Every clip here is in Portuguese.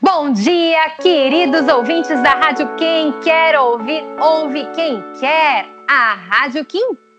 Bom dia, queridos ouvintes da Rádio Quem Quer Ouvir, ouve quem quer, a rádio que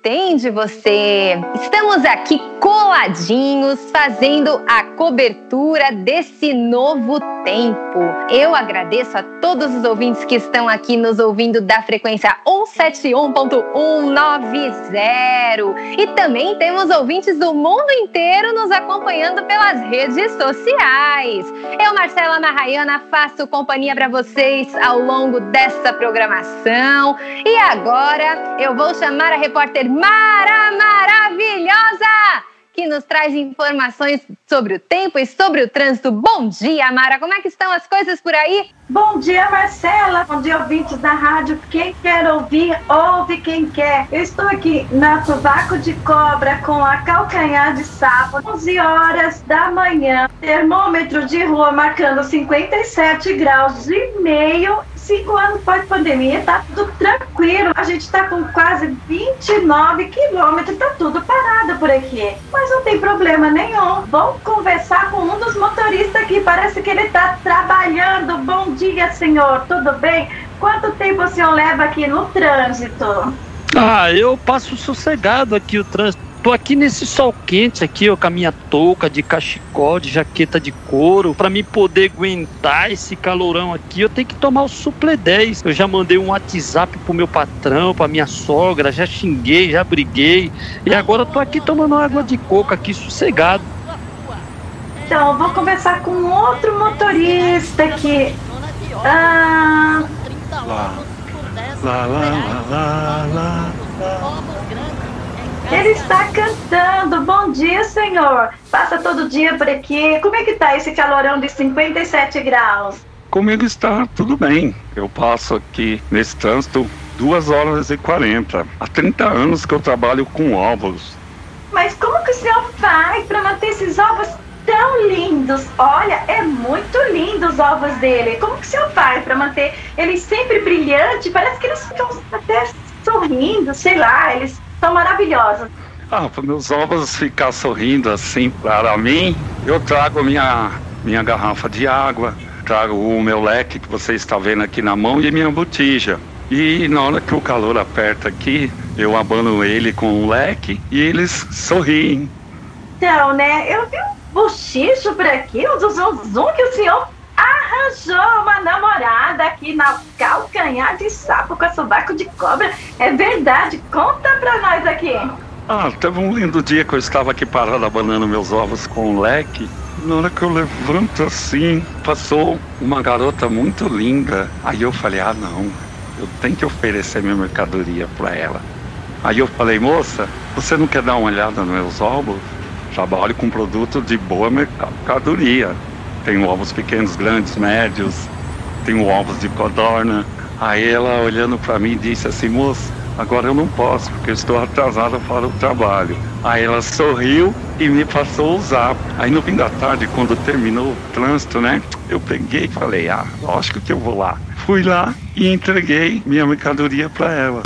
entende você. Estamos aqui coladinhos fazendo a cobertura desse novo tempo. Eu agradeço a todos os ouvintes que estão aqui nos ouvindo da frequência 171.190 e também temos ouvintes do mundo inteiro nos acompanhando pelas redes sociais. Eu, Marcela Marraiana, faço companhia para vocês ao longo dessa programação e agora eu vou chamar a repórter Mara Maravilhosa, que nos traz informações sobre o tempo e sobre o trânsito. Bom dia, Mara. Como é que estão as coisas por aí? Bom dia, Marcela. Bom dia, ouvintes da rádio. Quem quer ouvir, ouve quem quer. Eu estou aqui na Sovaco de Cobra com a calcanhar de sapo, 11 horas da manhã. Termômetro de rua marcando 57 graus e meio cinco anos pós-pandemia, tá tudo tranquilo. A gente tá com quase 29 quilômetros, tá tudo parado por aqui. Mas não tem problema nenhum. Vamos conversar com um dos motoristas aqui. Parece que ele tá trabalhando. Bom dia, senhor. Tudo bem? Quanto tempo o senhor leva aqui no trânsito? Ah, eu passo sossegado aqui o trânsito. Tô aqui nesse sol quente aqui, ó, com a minha touca de cachecol, de jaqueta de couro. Para me poder aguentar esse calorão aqui, eu tenho que tomar o Suple 10. Eu já mandei um WhatsApp pro meu patrão, pra minha sogra, já xinguei, já briguei. E agora eu tô aqui tomando água de coco aqui, sossegado. Então, eu vou conversar com outro motorista aqui. Ah, Lá, lá, lá, lá, lá, lá. Ele está cantando. Bom dia, senhor. Passa todo dia por aqui. Como é que tá esse calorão de 57 graus? Comigo está tudo bem. Eu passo aqui nesse trânsito 2 horas e 40. Há 30 anos que eu trabalho com ovos. Mas como que o senhor faz para manter esses ovos tão lindos? Olha, é muito lindo os ovos dele. Como que o senhor faz para manter eles sempre brilhantes? Parece que eles ficam até sorrindo, sei lá, eles são maravilhosos. Ah, para meus ovos ficar sorrindo assim para mim, eu trago minha, minha garrafa de água, trago o meu leque que você está vendo aqui na mão e minha botija. E na hora que o calor aperta aqui, eu abano ele com o leque e eles sorriem. Então, né, eu vi um bochicho por aqui, um zum que o senhor arranjou uma namorada aqui na calcanhar de sapo com a sovaco de cobra. É verdade, conta pra nós aqui. Ah, teve um lindo dia que eu estava aqui parado abanando meus ovos com o leque. Na hora que eu levanto assim, passou uma garota muito linda. Aí eu falei, ah não, eu tenho que oferecer minha mercadoria para ela. Aí eu falei, moça, você não quer dar uma olhada nos meus ovos? Trabalho com produto de boa mercadoria. Tenho ovos pequenos, grandes, médios, tenho ovos de codorna. Aí ela olhando para mim disse assim, moça, agora eu não posso porque eu estou atrasada para o trabalho. Aí ela sorriu e me passou o zap. Aí no fim da tarde, quando terminou o trânsito, né, eu peguei e falei, ah, lógico que eu vou lá. Fui lá e entreguei minha mercadoria para ela.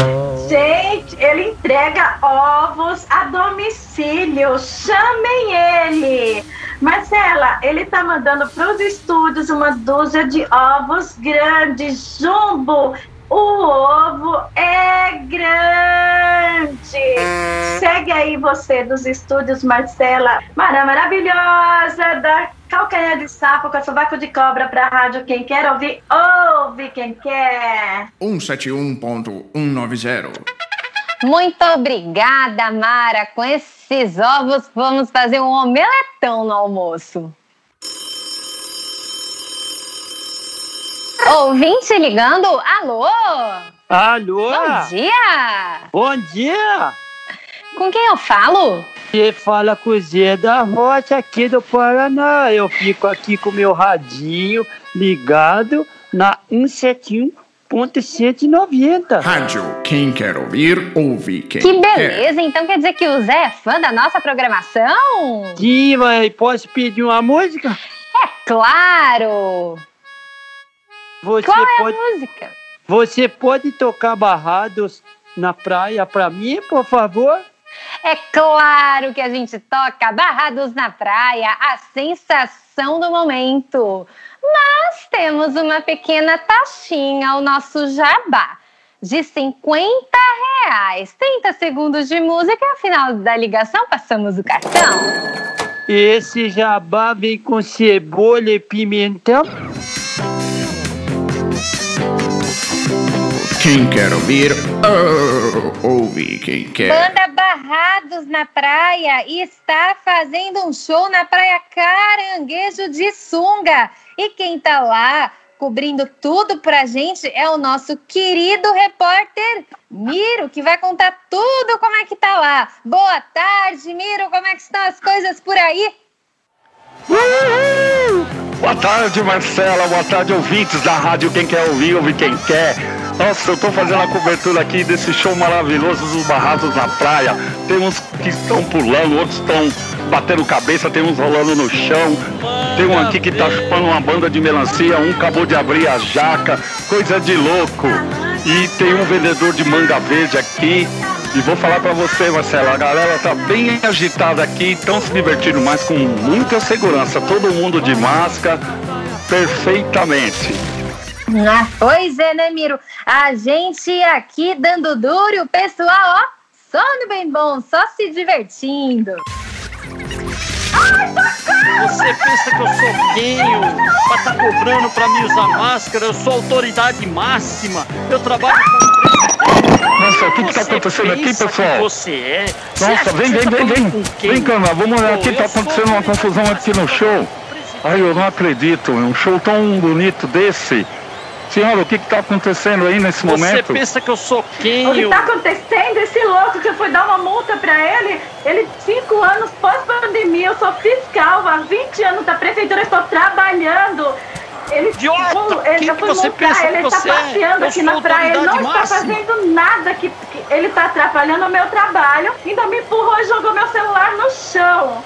Gente, ele entrega ovos a domicílio. Chamem ele. Marcela, ele tá mandando pros estúdios uma dúzia de ovos grandes, jumbo. O ovo é grande. Segue aí você dos estúdios, Marcela. Mara maravilhosa da calcanhar de sapo com sovaco de cobra pra rádio. Quem quer ouvir, ouve quem quer. 171.190. Muito obrigada, Mara. Com esses ovos, vamos fazer um omeletão no almoço. Ouvinte ligando? Alô? Alô? Bom dia! Bom dia! Com quem eu falo? Você fala com o Zé da Rocha aqui do Paraná. Eu fico aqui com meu radinho ligado na 171.190. Rádio. Quem quer ouvir, ouve quem Que quer. beleza! Então quer dizer que o Zé é fã da nossa programação? Sim, mas posso pedir uma música? É claro! Você Qual é a pode, música? você pode tocar barrados na praia pra mim, por favor? É claro que a gente toca Barrados na Praia, a sensação do momento. Mas temos uma pequena taxinha ao nosso jabá de 50 reais. 30 segundos de música, ao final da ligação passamos o cartão. Esse jabá vem com cebola e pimentão. Quem quer ouvir, oh, ouve. Quem quer. Banda Barrados na Praia está fazendo um show na Praia Caranguejo de Sunga. E quem tá lá cobrindo tudo pra gente é o nosso querido repórter Miro, que vai contar tudo como é que tá lá. Boa tarde, Miro, como é que estão as coisas por aí? Uhul! Boa tarde, Marcela. Boa tarde, ouvintes da rádio. Quem quer ouvir, ouve quem quer. Nossa, eu tô fazendo a cobertura aqui desse show maravilhoso dos Barrados na Praia. Tem uns que estão pulando, outros estão batendo cabeça, tem uns rolando no chão. Tem um aqui que tá chupando uma banda de melancia, um acabou de abrir a jaca, coisa de louco. E tem um vendedor de manga verde aqui. E vou falar pra você, Marcela, a galera tá bem agitada aqui, estão se divertindo mais com muita segurança. Todo mundo de máscara, perfeitamente. Ah, pois é, né, Miro? A gente aqui dando duro e o pessoal, ó, sono bem bom, só se divertindo. Você pensa que eu sou quem pra estar tá cobrando pra mim usar máscara? Eu sou autoridade máxima. Eu trabalho com. Nossa, o que está acontecendo aqui, pessoal? que Você é. Nossa, vem, que vem, tá vem, vem. Vem, Cana, vamos olhar aqui, tá acontecendo uma confusão aqui no show. Ai, eu não acredito, um show tão bonito desse. Senhora, o que está acontecendo aí nesse Você momento? pensa que eu sou quem? O que Eu- tá acontecendo? Esse louco que eu fui dar uma multa pra ele, ele, cinco anos pós-pandemia, eu sou fiscal, há 20 anos da prefeitura, eu estou trabalhando. Ele, Idiota! ele, Quem eu que fui você multar, pensa que ele você tá é? passeando Eu aqui na praia, ele não autoridade está máxima. fazendo nada que, que ele tá atrapalhando o meu trabalho, ainda me empurrou e jogou meu celular no chão.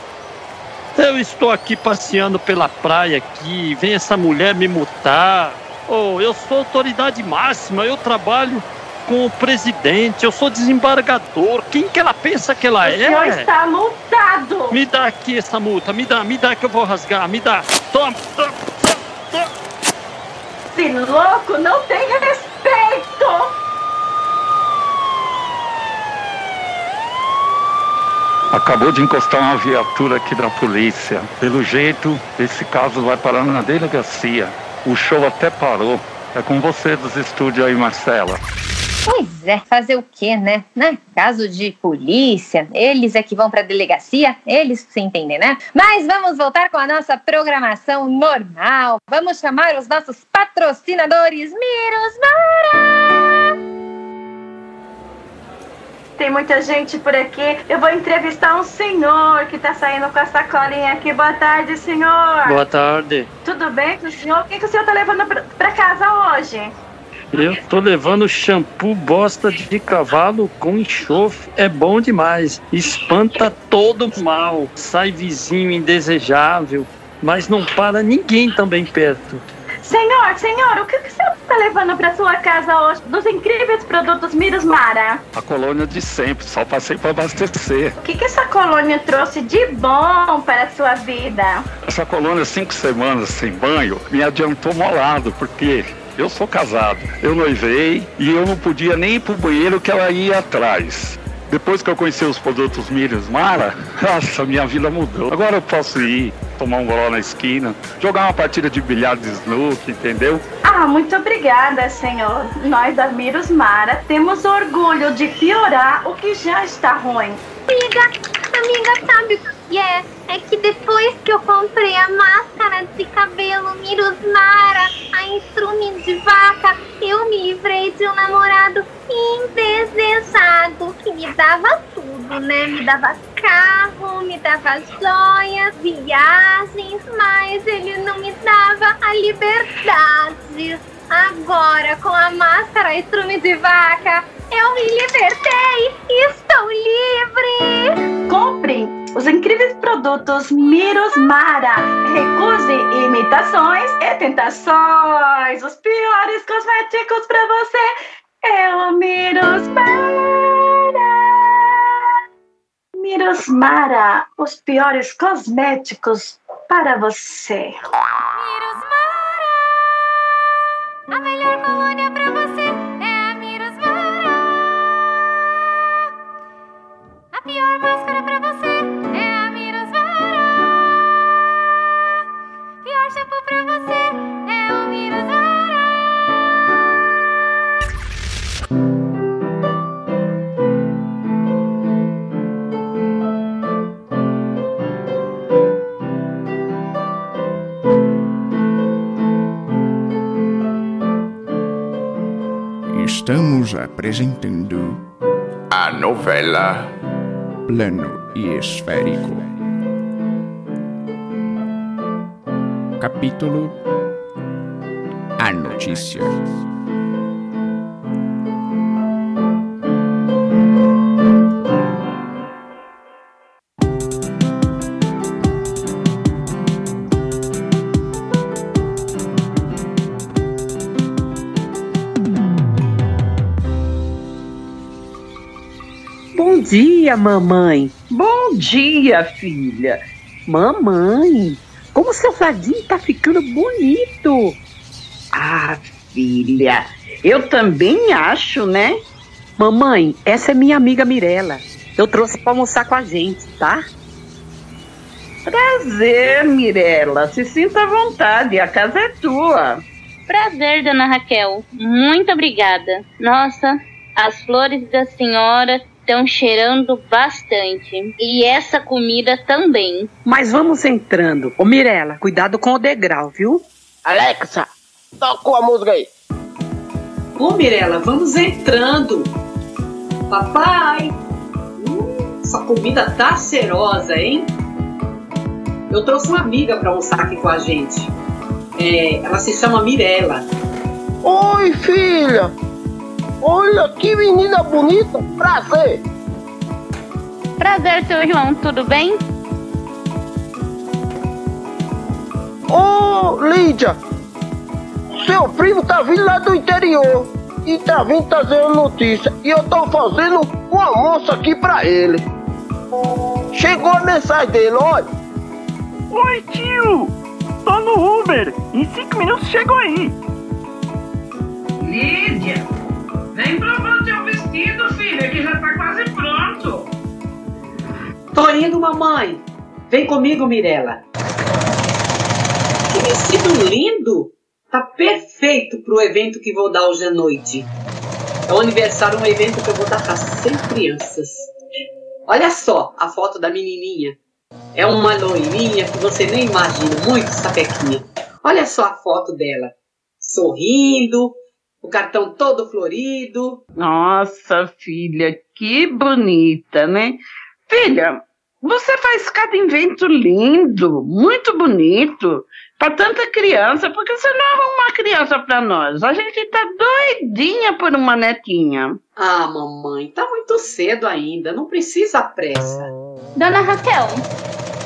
Eu estou aqui passeando pela praia aqui, vem essa mulher me multar. Oh, eu sou autoridade máxima, eu trabalho com o presidente, eu sou desembargador. Quem que ela pensa que ela O senhor é? está multado. Me dá aqui essa multa, me dá, me dá que eu vou rasgar, me dá. Toma, toma, toma, toma. Esse louco não tem respeito. Acabou de encostar uma viatura aqui da polícia. Pelo jeito, esse caso vai parar na delegacia. O show até parou. É com você dos estúdios aí, Marcela. Pois é, fazer o quê, né? né? Caso de polícia, eles é que vão pra delegacia, eles se entendem, né? Mas vamos voltar com a nossa programação normal. Vamos chamar os nossos patrocinadores Miros Mara! Tem muita gente por aqui. Eu vou entrevistar um senhor que tá saindo com a sacolinha aqui. Boa tarde, senhor. Boa tarde. Tudo bem com o senhor? O que, que o senhor tá levando pra casa hoje? Eu tô levando shampoo bosta de cavalo com enxofre. É bom demais. Espanta todo mal. Sai vizinho indesejável. Mas não para ninguém também perto. Senhor, senhor, o que, que o senhor tá levando pra sua casa hoje dos incríveis produtos Miros Mara? A colônia de sempre, só passei para abastecer. O que, que essa colônia trouxe de bom para a sua vida? Essa colônia, cinco semanas sem banho, me adiantou molado, porque eu sou casado. Eu noivei e eu não podia nem ir pro banheiro que ela ia atrás. Depois que eu conheci os produtos Miros Mara, nossa, minha vida mudou. Agora eu posso ir, tomar um goló na esquina, jogar uma partida de bilhar de snook, entendeu? Ah, muito obrigada, senhor. Nós da Miros Mara temos orgulho de piorar o que já está ruim. Amiga, amiga, sabe o que é? É que depois que eu comprei a máscara de cabelo Mirusmara, a instrume de vaca, eu me dava tudo, né? Me dava carro, me dava joias, viagens, mas ele não me dava a liberdade. Agora, com a máscara estrume de vaca, eu me libertei e estou livre! Compre os incríveis produtos Miros Mara. Recuse imitações e tentações. Os piores cosméticos pra você é o Miros Mara. Mirosmara, os piores cosméticos para você. Mirosmara, a melhor colônia pra você é a Mirosmara. A pior máscara pra você apresentando A novela Plano e Esférico. Capítulo A Notícia. Bom dia, mamãe. Bom dia, filha. Mamãe, como seu jardim tá ficando bonito. Ah, filha, eu também acho, né? Mamãe, essa é minha amiga Mirella. Eu trouxe pra almoçar com a gente, tá? Prazer, Mirella. Se sinta à vontade, a casa é tua. Prazer, dona Raquel. Muito obrigada. Nossa, as flores da senhora estão cheirando bastante. E essa comida também. Mas vamos entrando. Ô, Mirella, cuidado com o degrau, viu? Alexa, toca a música aí. Ô, Mirella, vamos entrando. Papai, hum, essa comida tá cerosa, hein? Eu trouxe uma amiga pra almoçar aqui com a gente. É, ela se chama Mirella. Oi, filha. Olha que menina bonita. Prazer. Prazer, seu João, tudo bem? Ô, Lídia. Seu primo tá vindo lá do interior. E tá vindo trazer notícia. E eu tô fazendo um almoço aqui pra ele. Chegou a mensagem dele, olha. Oi, tio! Tô no Uber. Em cinco minutos chego aí. Lídia, vem provar teu vestido, filha, que já tá quase pronto. Tô indo, mamãe. Vem comigo, Mirella. Que vestido lindo! Tá perfeito pro evento que vou dar hoje à noite. É um aniversário, um evento que eu vou dar para 100 crianças. Olha só a foto da menininha. É uma loirinha que você nem imagina, muito sapequinha. Olha só a foto dela. Sorrindo, o cartão todo florido. Nossa, filha, que bonita, né? Filha, você faz cada invento lindo, muito bonito, para tanta criança, porque você não arruma uma criança para nós. A gente tá doidinha por uma netinha. Ah, mamãe, tá muito cedo ainda, não precisa pressa. Dona Raquel,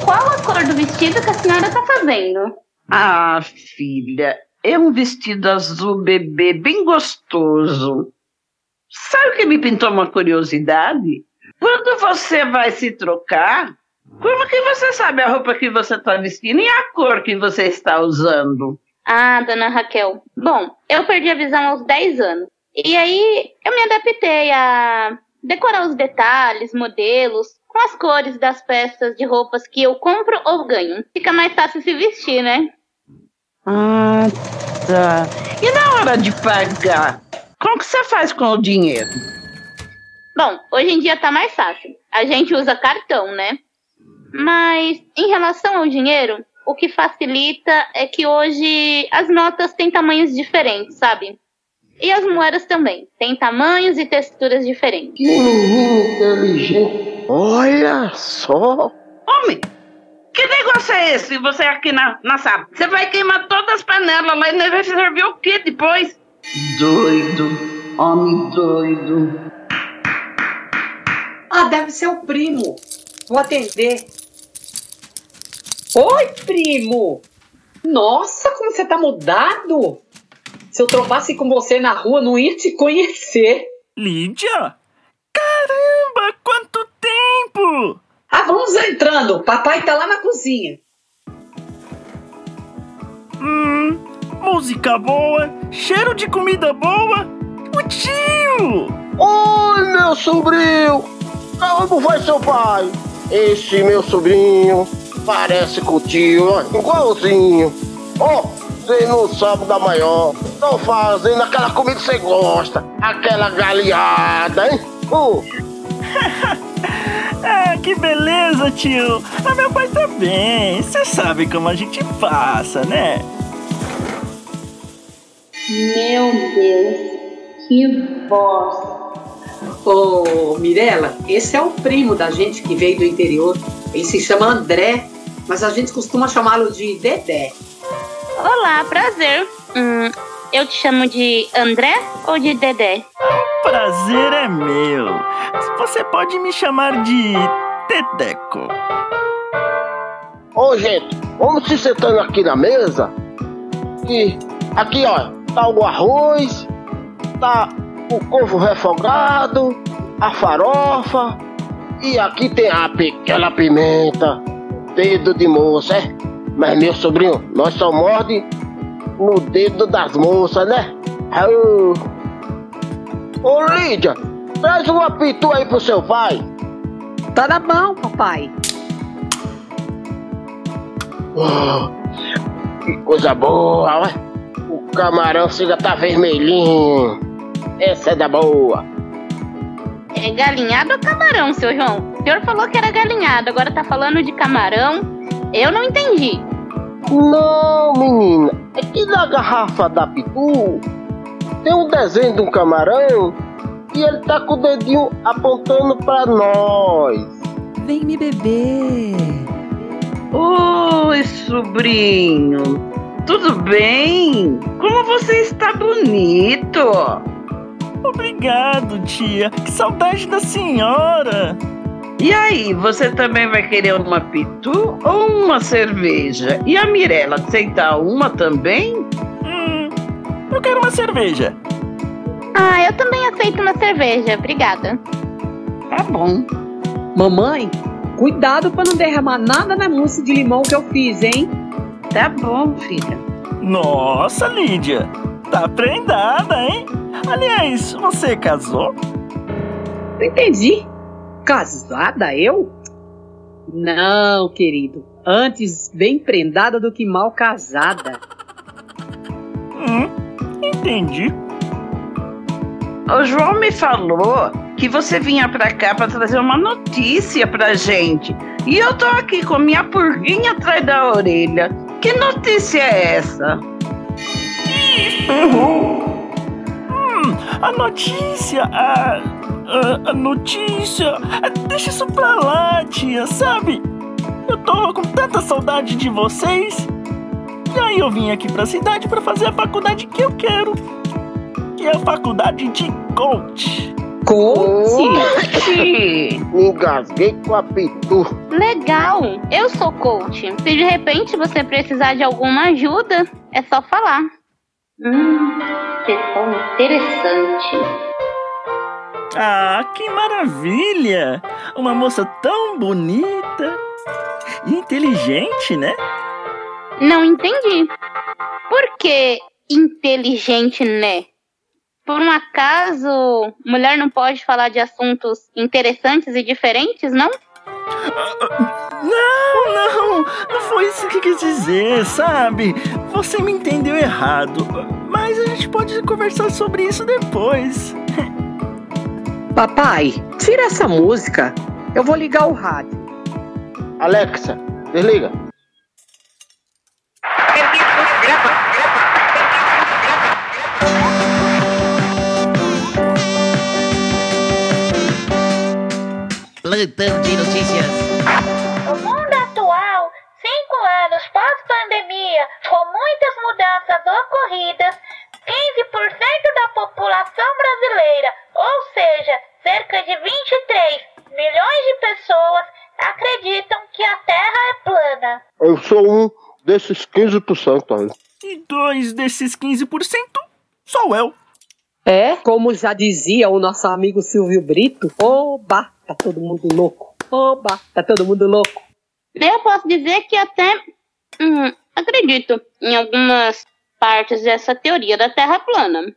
qual a cor do vestido que a senhora tá fazendo? Ah, filha, é um vestido azul bebê bem gostoso. Sabe o que me pintou uma curiosidade? Quando você vai se trocar, como que você sabe a roupa que você está vestindo e a cor que você está usando? Ah, dona Raquel. Bom, eu perdi a visão aos 10 anos. E aí eu me adaptei a decorar os detalhes, modelos, com as cores das peças de roupas que eu compro ou ganho. Fica mais fácil se vestir, né? Ah, tá. E na hora de pagar, como que você faz com o dinheiro? Bom, hoje em dia tá mais fácil. A gente usa cartão, né? Mas em relação ao dinheiro, o que facilita é que hoje as notas têm tamanhos diferentes, sabe? E as moedas também. Têm tamanhos e texturas diferentes. Que menino inteligente. Olha só. Homem, que negócio é esse? Você aqui na, na sala. Você vai queimar todas as panelas lá e não vai servir o quê depois? Doido. Homem doido. Ah, deve ser o primo. Vou atender. Oi, primo! Nossa, como você tá mudado! Se eu tropasse com você na rua, não ia te conhecer. Lídia? Caramba! Ah, vamos entrando. Papai tá lá na cozinha. Hum, música boa, cheiro de comida boa. O tio! Oi, meu sobrinho! Como vai seu pai? Esse meu sobrinho parece com o tio, igualzinho. Ó, você não sabe da maior. Tô fazendo aquela comida que você gosta. Aquela galinhada, hein? Uh. Ah, que beleza, tio! Ah, meu pai tá bem. Você sabe como a gente passa, né? Meu Deus, que voz. Ô, Mirella, esse é o primo da gente que veio do interior. Ele se chama André, mas a gente costuma chamá-lo de Dedé. Olá, prazer. Hum, eu te chamo de André ou de Dedé? Prazer é meu. Você pode me chamar de Teteco. Ô, gente, vamos se sentando aqui na mesa. E aqui, ó, tá o arroz, tá o couve refogado, a farofa. E aqui tem a pequena pimenta, dedo de moça, é? Mas, meu sobrinho, nós só morde no dedo das moças, né? Au. Ô, Lídia, traz uma pitu aí pro seu pai. Tá na mão, papai. Uau, que coisa boa, ué. O camarão chega tá vermelhinho. Essa é da boa. É galinhado ou camarão, seu João? O senhor falou que era galinhado, agora tá falando de camarão. Eu não entendi. Não, menina. É que na garrafa da Pitu tem um desenho de um camarão e ele tá com o dedinho apontando pra nós. Vem me beber. Oi, sobrinho. Tudo bem? Como você está bonito. Obrigado, tia. Que saudade da senhora. E aí, você também vai querer uma pitu ou uma cerveja? E a Mirella, aceita uma também? Hum, eu quero uma cerveja. Ah, eu também aceito uma cerveja, obrigada. Tá bom. Mamãe, cuidado pra não derramar nada na mousse de limão que eu fiz, hein? Tá bom, filha. Nossa, Lídia. Tá prendada, hein? Aliás, você casou? Não entendi. Casada eu? Não, querido. Antes bem prendada do que mal casada. Hum, entendi. O João me falou que você vinha pra cá pra trazer uma notícia pra gente. E eu tô aqui com minha purguinha atrás da orelha. Que notícia é essa? Errou. Hum, a notícia, a, a, a notícia. Deixa isso pra lá, tia, sabe? Eu tô com tanta saudade de vocês. E aí eu vim aqui pra cidade pra fazer a faculdade que eu quero. Que é a faculdade de coach. Coach? Me engasguei com a Pitu. Legal, eu sou coach. Se de repente você precisar de alguma ajuda, é só falar. Hum, questão interessante. Ah, que maravilha! Uma moça tão bonita e inteligente, né? Não entendi. Por que inteligente, né? Por um acaso, mulher não pode falar de assuntos interessantes e diferentes, não? Não, não, não foi isso que quis dizer, sabe? Você me entendeu errado. Mas a gente pode conversar sobre isso depois. Papai, tira essa música. Eu vou ligar o rádio. Alexa, desliga. Plantão de notícias. O mundo atual, cinco anos pós-pandemia, com muitas mudanças ocorridas, 15% da população brasileira, ou seja, cerca de 23 milhões de pessoas, acreditam que a Terra é plana. Eu sou um desses 15% aí. E dois desses 15% sou eu. É, como já dizia o nosso amigo Silvio Brito, oba, tá todo mundo louco. Oba, tá todo mundo louco. Eu posso dizer que até hum, acredito em algumas partes dessa teoria da Terra plana.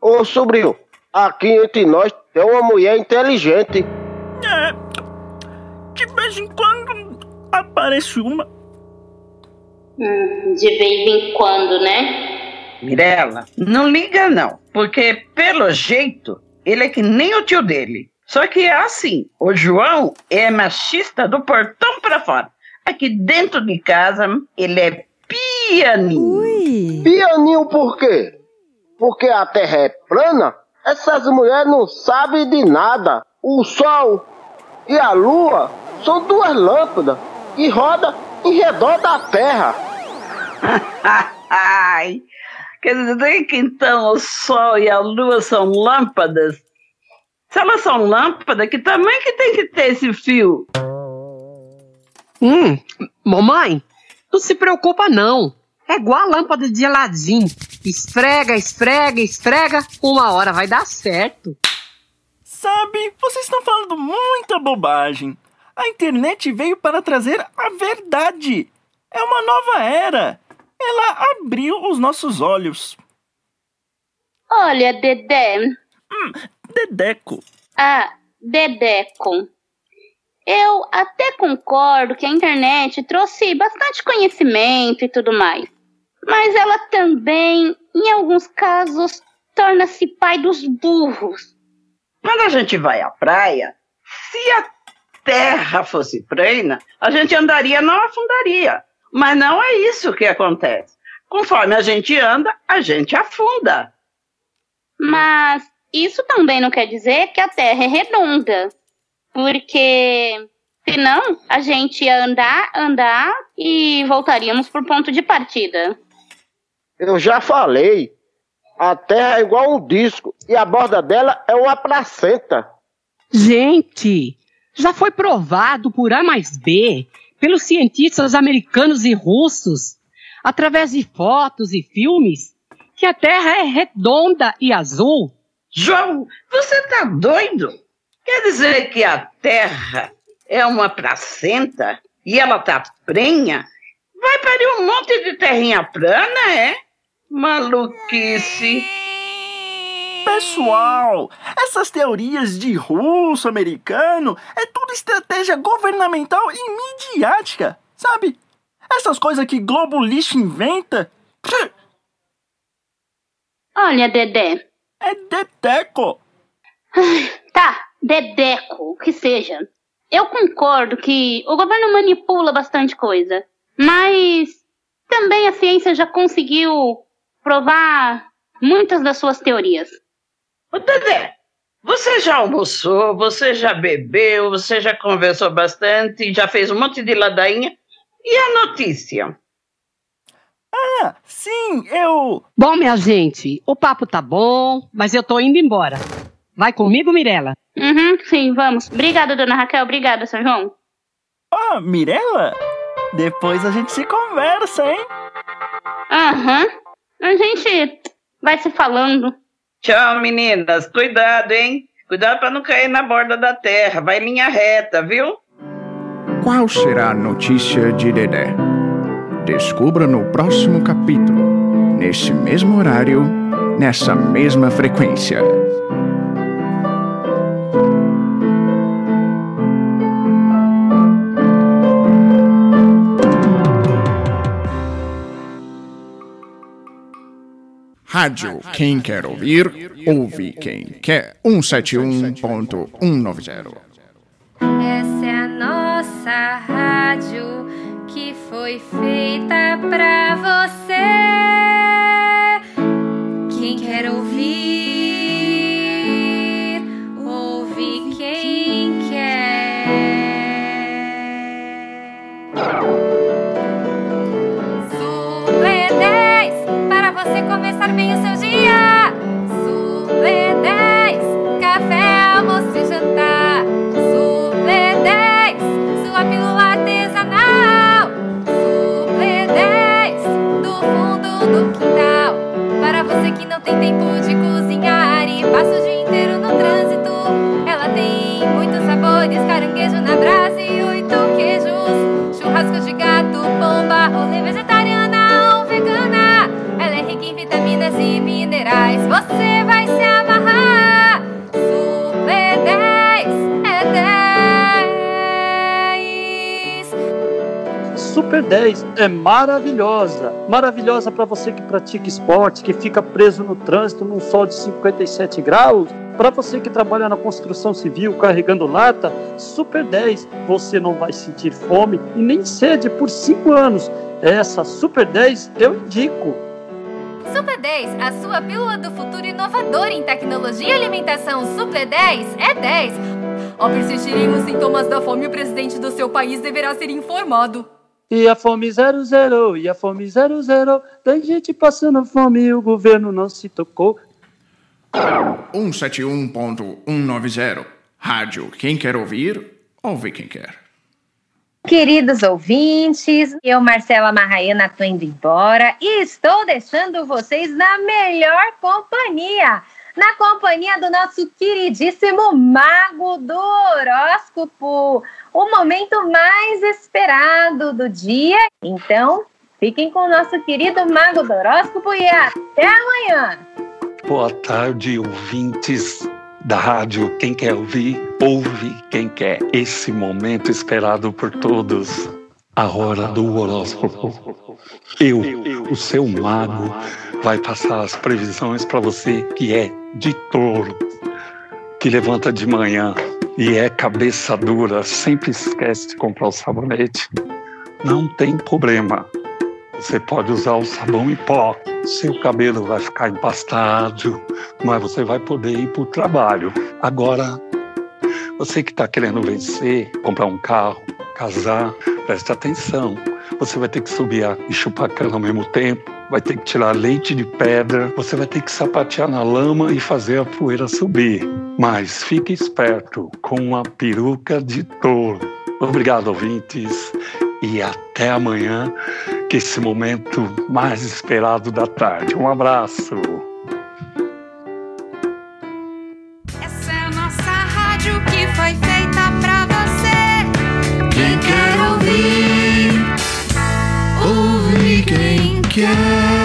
Ô, sobrinho, aqui entre nós tem uma mulher inteligente. É, de vez em quando aparece uma. Hum, de vez em quando, né? Mirela, não liga não, porque pelo jeito ele é que nem o tio dele. Só que é assim, o João é machista do portão pra fora. Aqui dentro de casa ele é pianinho. Pianinho por quê? Porque a terra é plana? Essas mulheres não sabem de nada. O sol e a lua são duas lâmpadas que rodam em redor da terra. Ai, quer dizer que então o sol e a lua são lâmpadas? Se elas são lâmpadas, que tamanho que tem que ter esse fio? Hum, mamãe, não se preocupa não. É igual a lâmpada de Aladim. Esfrega, esfrega, esfrega, uma hora vai dar certo. Sabe, vocês estão falando muita bobagem. A internet veio para trazer a verdade. É uma nova era. Ela abriu os nossos olhos. Olha, Dedé. Hum, Dedeco. Ah, Dedeco. Eu até concordo que a internet trouxe bastante conhecimento e tudo mais. Mas ela também, em alguns casos, torna-se pai dos burros. Quando a gente vai à praia, se a terra fosse plana, a gente andaria, não afundaria. Mas não é isso que acontece. Conforme a gente anda, a gente afunda. Mas isso também não quer dizer que a Terra é redonda. Porque senão a gente ia andar, andar e voltaríamos pro ponto de partida. Eu já falei. A terra é igual um disco e a borda dela é uma placenta. Gente, já foi provado por A mais B, pelos cientistas americanos e russos, através de fotos e filmes, que a Terra é redonda e azul. João, você tá doido? Quer dizer que a Terra é uma placenta e ela tá prenha? Vai parir um monte de terrinha plana, é? Maluquice. Pessoal, essas teorias de russo americano é tudo estratégia governamental e midiática, sabe? Essas coisas que Globo Lixo inventa. Olha, Dedé. É Dedeco. Tá, Dedeco, o que seja. Eu concordo que o governo manipula bastante coisa, mas também a ciência já conseguiu provar muitas das suas teorias. Ô, Dedé, você já almoçou, você já bebeu, você já conversou bastante, já fez um monte de ladainha. E a notícia? Ah, sim, eu. Bom, minha gente, o papo tá bom, mas eu tô indo embora. Vai comigo, Mirella? Uhum, sim, vamos. Obrigada, dona Raquel. Obrigada, São João. Ah, Mirella? Depois a gente se conversa, hein? Aham. A gente vai se falando. Tchau, meninas. Cuidado, hein? Cuidado para não cair na borda da terra. Vai em linha reta, viu? Qual será a notícia de Dedé? Descubra no próximo capítulo, nesse mesmo horário, nessa mesma frequência. Rádio Quem Quer Ouvir, ouve quem quer. 171.190. Essa é a nossa rádio que foi feita pra você. Tem tempo de cozinhar e passa o dia inteiro no trânsito. Ela tem muitos sabores, caranguejo na brasa Super 10 é maravilhosa. Maravilhosa para você que pratica esporte, que fica preso no trânsito num sol de 57 graus. Para você que trabalha na construção civil carregando lata, Super 10, você não vai sentir fome e nem sede por 5 anos. Essa Super 10 eu indico. Super 10, a sua pílula do futuro inovadora em tecnologia e alimentação Super 10 é 10. Ao persistirem os sintomas da fome, o presidente do seu país deverá ser informado. E a fome zero zero, e a fome zero zero, tem gente passando fome e o governo não se tocou. 171.190. Rádio Quem Quer Ouvir, ouve quem quer. Queridos ouvintes, eu, Marcela Marraiana, estou indo embora e estou deixando vocês na melhor companhia. Na companhia do nosso queridíssimo Mago do Horóscopo, o momento mais esperado do dia. Então, fiquem com o nosso querido Mago do Horóscopo e até amanhã! Boa tarde, ouvintes da rádio. Quem quer ouvir, ouve quem quer. Esse momento esperado por todos. A hora do horóscopo. Eu, o seu mago, vai passar as previsões para você que é de touro, que levanta de manhã e é cabeça dura, sempre esquece de comprar o sabonete. Não tem problema. Você pode usar o sabão em pó. Seu cabelo vai ficar empastado, mas você vai poder ir para o trabalho. Agora, você que está querendo vencer, comprar um carro, casar, preste atenção. Você vai ter que subir e chupar cana ao mesmo tempo, vai ter que tirar leite de pedra, você vai ter que sapatear na lama e fazer a poeira subir. Mas fique esperto com uma peruca de touro. Obrigado, ouvintes, e até amanhã, que esse momento mais esperado da tarde. Um abraço. Essa é a nossa rádio que again.